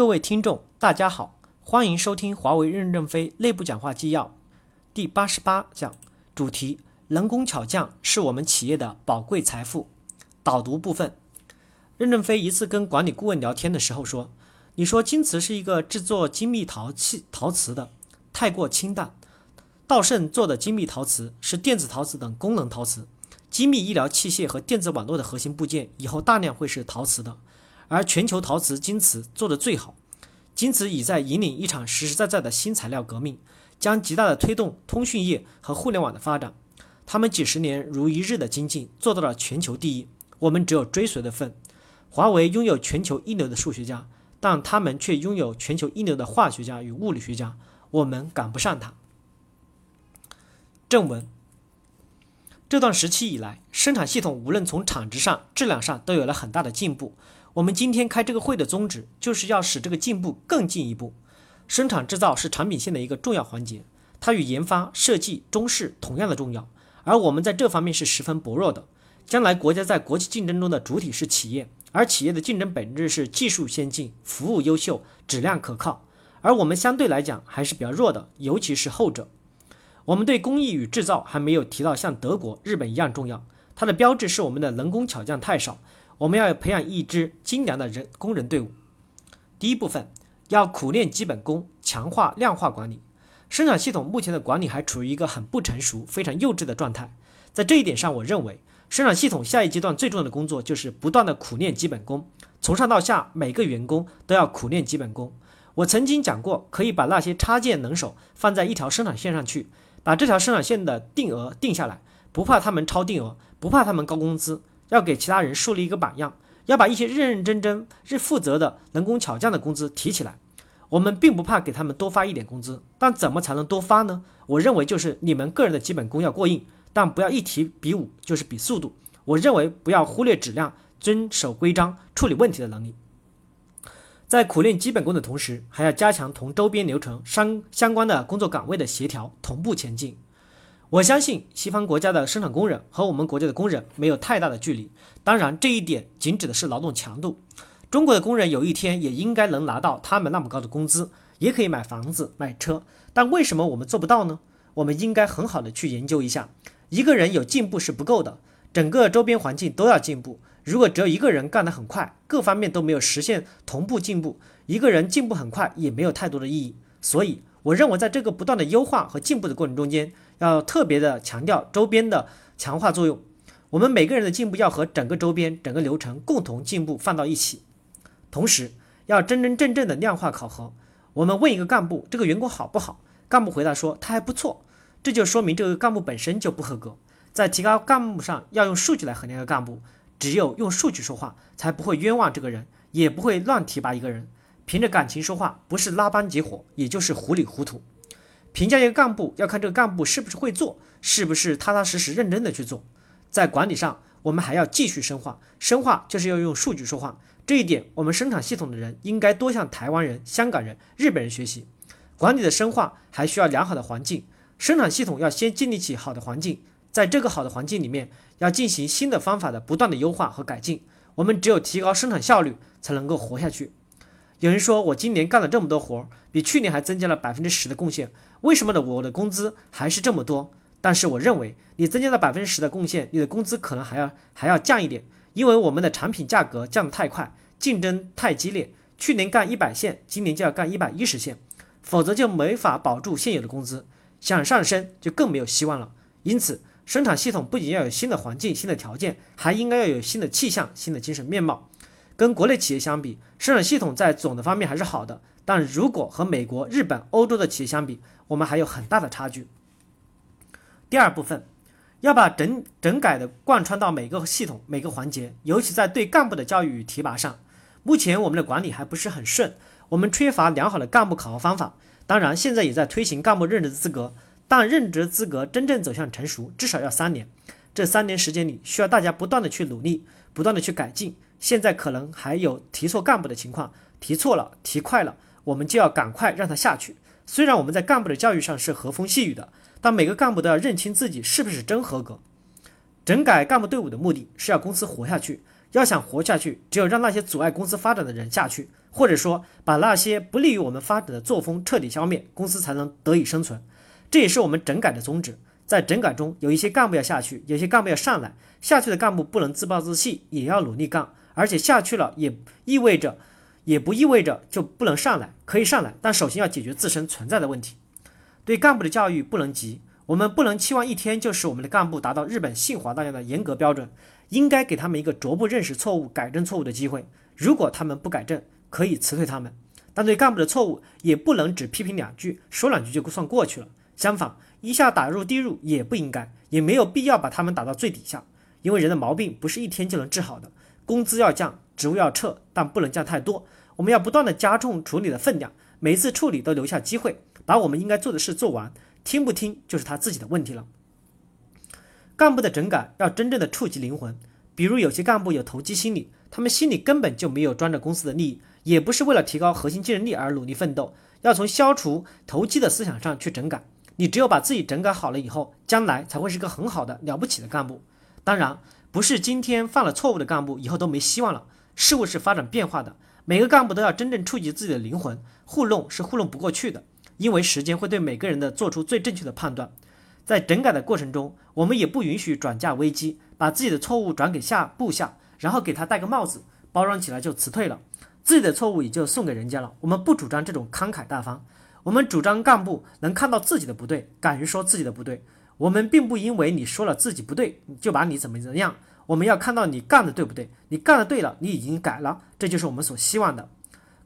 各位听众，大家好，欢迎收听华为任正非内部讲话纪要第八十八讲，主题：人工巧匠是我们企业的宝贵财富。导读部分，任正非一次跟管理顾问聊天的时候说：“你说京瓷是一个制作精密陶器陶瓷的，太过清淡。道盛做的精密陶瓷是电子陶瓷等功能陶瓷。”精密医疗器械和电子网络的核心部件以后大量会是陶瓷的，而全球陶瓷京瓷做得最好。京瓷已在引领一场实实在在的新材料革命，将极大的推动通讯业和互联网的发展。他们几十年如一日的精进，做到了全球第一。我们只有追随的份。华为拥有全球一流的数学家，但他们却拥有全球一流的化学家与物理学家，我们赶不上他。正文。这段时期以来，生产系统无论从产值上、质量上都有了很大的进步。我们今天开这个会的宗旨，就是要使这个进步更进一步。生产制造是产品线的一个重要环节，它与研发、设计、中试同样的重要，而我们在这方面是十分薄弱的。将来国家在国际竞争中的主体是企业，而企业的竞争本质是技术先进、服务优秀、质量可靠，而我们相对来讲还是比较弱的，尤其是后者。我们对工艺与制造还没有提到像德国、日本一样重要。它的标志是我们的人工巧匠太少。我们要培养一支精良的人工人队伍。第一部分要苦练基本功，强化量化管理。生产系统目前的管理还处于一个很不成熟、非常幼稚的状态。在这一点上，我认为生产系统下一阶段最重要的工作就是不断的苦练基本功，从上到下每个员工都要苦练基本功。我曾经讲过，可以把那些插件能手放在一条生产线上去。把这条生产线的定额定下来，不怕他们超定额，不怕他们高工资，要给其他人树立一个榜样，要把一些认认真真、是负责的能工巧匠的工资提起来。我们并不怕给他们多发一点工资，但怎么才能多发呢？我认为就是你们个人的基本功要过硬，但不要一提比武就是比速度。我认为不要忽略质量、遵守规章、处理问题的能力。在苦练基本功的同时，还要加强同周边流程相相关的工作岗位的协调，同步前进。我相信西方国家的生产工人和我们国家的工人没有太大的距离。当然，这一点仅指的是劳动强度。中国的工人有一天也应该能拿到他们那么高的工资，也可以买房子、买车。但为什么我们做不到呢？我们应该很好的去研究一下。一个人有进步是不够的，整个周边环境都要进步。如果只有一个人干得很快，各方面都没有实现同步进步，一个人进步很快也没有太多的意义。所以，我认为在这个不断的优化和进步的过程中间，要特别的强调周边的强化作用。我们每个人的进步要和整个周边、整个流程共同进步放到一起，同时要真真正正的量化考核。我们问一个干部，这个员工好不好？干部回答说他还不错，这就说明这个干部本身就不合格。在提高干部上，要用数据来衡量一个干部。只有用数据说话，才不会冤枉这个人，也不会乱提拔一个人。凭着感情说话，不是拉帮结伙，也就是糊里糊涂。评价一个干部，要看这个干部是不是会做，是不是踏踏实实、认真的去做。在管理上，我们还要继续深化，深化就是要用数据说话。这一点，我们生产系统的人应该多向台湾人、香港人、日本人学习。管理的深化还需要良好的环境，生产系统要先建立起好的环境。在这个好的环境里面，要进行新的方法的不断的优化和改进。我们只有提高生产效率，才能够活下去。有人说我今年干了这么多活，比去年还增加了百分之十的贡献，为什么呢？我的工资还是这么多？但是我认为，你增加了百分之十的贡献，你的工资可能还要还要降一点，因为我们的产品价格降得太快，竞争太激烈。去年干一百线，今年就要干一百一十线，否则就没法保住现有的工资，想上升就更没有希望了。因此。生产系统不仅要有新的环境、新的条件，还应该要有新的气象、新的精神面貌。跟国内企业相比，生产系统在总的方面还是好的，但如果和美国、日本、欧洲的企业相比，我们还有很大的差距。第二部分，要把整整改的贯穿到每个系统、每个环节，尤其在对干部的教育与提拔上。目前我们的管理还不是很顺，我们缺乏良好的干部考核方法。当然，现在也在推行干部任职资格。但任职资格真正走向成熟，至少要三年。这三年时间里，需要大家不断的去努力，不断的去改进。现在可能还有提错干部的情况，提错了，提快了，我们就要赶快让他下去。虽然我们在干部的教育上是和风细雨的，但每个干部都要认清自己是不是真合格。整改干部队伍的目的是要公司活下去，要想活下去，只有让那些阻碍公司发展的人下去，或者说把那些不利于我们发展的作风彻底消灭，公司才能得以生存。这也是我们整改的宗旨。在整改中，有一些干部要下去，有些干部要上来。下去的干部不能自暴自弃，也要努力干。而且下去了也意味着，也不意味着就不能上来，可以上来，但首先要解决自身存在的问题。对干部的教育不能急，我们不能期望一天就使我们的干部达到日本信华那样的严格标准，应该给他们一个逐步认识错误、改正错误的机会。如果他们不改正，可以辞退他们。但对干部的错误，也不能只批评两句，说两句就算过去了。相反，一下打入地入也不应该，也没有必要把他们打到最底下，因为人的毛病不是一天就能治好的。工资要降，职务要撤，但不能降太多。我们要不断的加重处理的分量，每一次处理都留下机会，把我们应该做的事做完。听不听就是他自己的问题了。干部的整改要真正的触及灵魂，比如有些干部有投机心理，他们心里根本就没有装着公司的利益，也不是为了提高核心竞争力而努力奋斗。要从消除投机的思想上去整改。你只有把自己整改好了以后，将来才会是个很好的了不起的干部。当然。不是今天犯了错误的干部以后都没希望了。事物是发展变化的，每个干部都要真正触及自己的灵魂，糊弄是糊弄不过去的，因为时间会对每个人的做出最正确的判断。在整改的过程中，我们也不允许转嫁危机，把自己的错误转给下部下，然后给他戴个帽子，包装起来就辞退了，自己的错误也就送给人家了。我们不主张这种慷慨大方，我们主张干部能看到自己的不对，敢于说自己的不对。我们并不因为你说了自己不对，就把你怎么怎么样。我们要看到你干的对不对？你干的对了，你已经改了，这就是我们所希望的。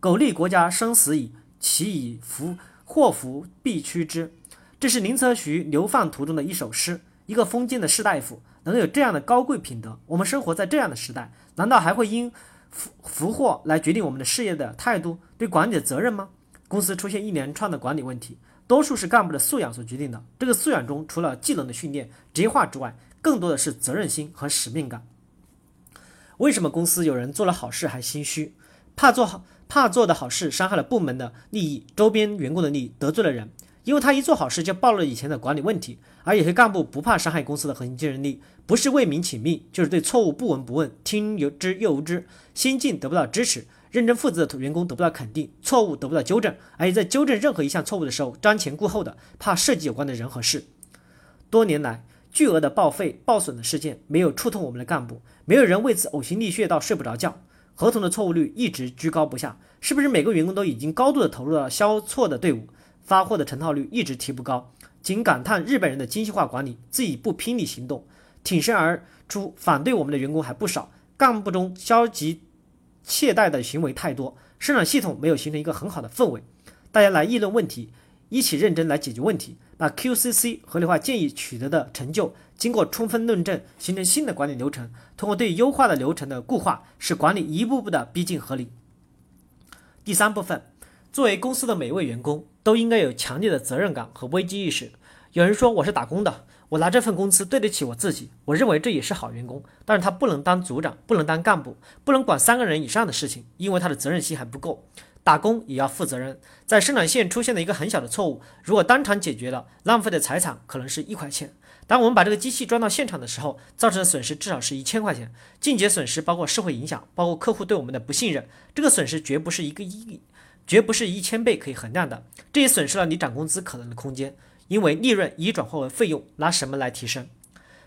苟利国家生死以，其以福祸福必趋之。这是林则徐流放途中的一首诗。一个封建的士大夫能有这样的高贵品德，我们生活在这样的时代，难道还会因福福祸来决定我们的事业的态度、对管理的责任吗？公司出现一连串的管理问题。多数是干部的素养所决定的。这个素养中，除了技能的训练、职业化之外，更多的是责任心和使命感。为什么公司有人做了好事还心虚？怕做好，怕做的好事伤害了部门的利益、周边员工的利益，得罪了人。因为他一做好事就暴露了以前的管理问题。而有些干部不怕伤害公司的核心竞争力，不是为民请命，就是对错误不闻不问，听有之又无知，先进得不到支持。认真负责的员工得不到肯定，错误得不到纠正，而且在纠正任何一项错误的时候瞻前顾后的，怕涉及有关的人和事。多年来，巨额的报废报损的事件没有触痛我们的干部，没有人为此呕心沥血到睡不着觉。合同的错误率一直居高不下，是不是每个员工都已经高度的投入到销错的队伍？发货的成套率一直提不高，仅感叹日本人的精细化管理，自己不拼力行动，挺身而出反对我们的员工还不少，干部中消极。懈怠的行为太多，生产系统没有形成一个很好的氛围，大家来议论问题，一起认真来解决问题，把 QCC 合理化建议取得的成就经过充分论证，形成新的管理流程。通过对优化的流程的固化，使管理一步步的逼近合理。第三部分，作为公司的每一位员工都应该有强烈的责任感和危机意识。有人说我是打工的。我拿这份工资对得起我自己，我认为这也是好员工。但是他不能当组长，不能当干部，不能管三个人以上的事情，因为他的责任心还不够。打工也要负责任，在生产线出现了一个很小的错误，如果当场解决了，浪费的财产可能是一块钱。当我们把这个机器装到现场的时候，造成的损失至少是一千块钱。进阶损失包括社会影响，包括客户对我们的不信任，这个损失绝不是一个亿，绝不是一千倍可以衡量的。这也损失了你涨工资可能的空间。因为利润已转化为费用，拿什么来提升？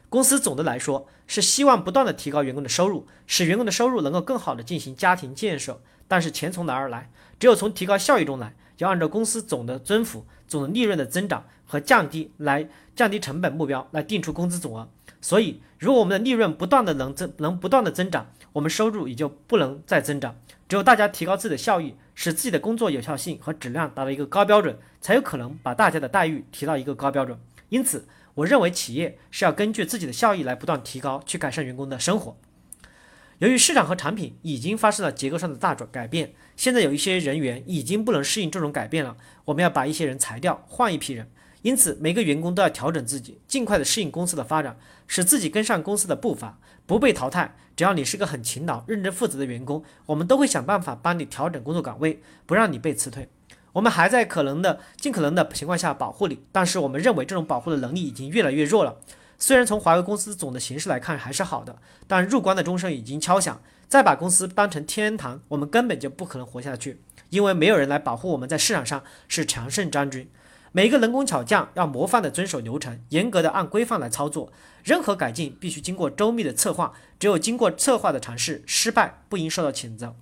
公司总的来说是希望不断的提高员工的收入，使员工的收入能够更好的进行家庭建设。但是钱从哪儿来？只有从提高效益中来。要按照公司总的增幅、总的利润的增长和降低来降低成本目标来定出工资总额。所以，如果我们的利润不断的能增能不断的增长，我们收入也就不能再增长。只有大家提高自己的效益。使自己的工作有效性和质量达到一个高标准，才有可能把大家的待遇提到一个高标准。因此，我认为企业是要根据自己的效益来不断提高，去改善员工的生活。由于市场和产品已经发生了结构上的大转改变，现在有一些人员已经不能适应这种改变了，我们要把一些人裁掉，换一批人。因此，每个员工都要调整自己，尽快的适应公司的发展，使自己跟上公司的步伐，不被淘汰。只要你是个很勤劳、认真负责的员工，我们都会想办法帮你调整工作岗位，不让你被辞退。我们还在可能的、尽可能的情况下保护你，但是我们认为这种保护的能力已经越来越弱了。虽然从华为公司总的形势来看还是好的，但入关的钟声已经敲响。再把公司当成天堂，我们根本就不可能活下去，因为没有人来保护我们在市场上是常胜将军。每个人工巧匠要模范的遵守流程，严格的按规范来操作。任何改进必须经过周密的策划，只有经过策划的尝试，失败不应受到谴责。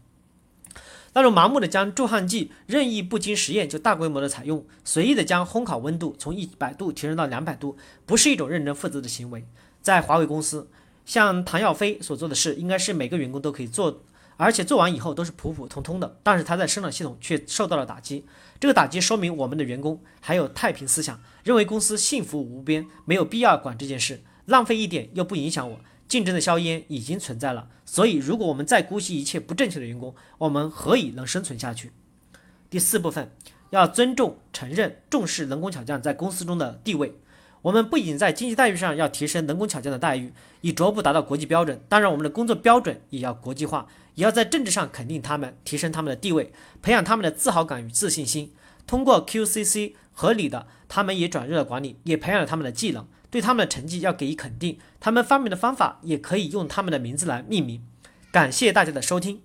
那种盲目的将助焊剂任意不经实验就大规模的采用，随意的将烘烤温度从一百度提升到两百度，不是一种认真负责的行为。在华为公司。像唐耀飞所做的事，应该是每个员工都可以做，而且做完以后都是普普通通的。但是他在生产系统却受到了打击，这个打击说明我们的员工还有太平思想，认为公司幸福无边，没有必要管这件事，浪费一点又不影响我。竞争的硝烟已经存在了，所以如果我们再姑息一切不正确的员工，我们何以能生存下去？第四部分要尊重、承认、重视人工巧匠在公司中的地位。我们不仅在经济待遇上要提升能工巧匠的待遇，以逐步达到国际标准。当然，我们的工作标准也要国际化，也要在政治上肯定他们，提升他们的地位，培养他们的自豪感与自信心。通过 QCC 合理的，他们也转入了管理，也培养了他们的技能。对他们的成绩要给予肯定，他们发明的方法也可以用他们的名字来命名。感谢大家的收听。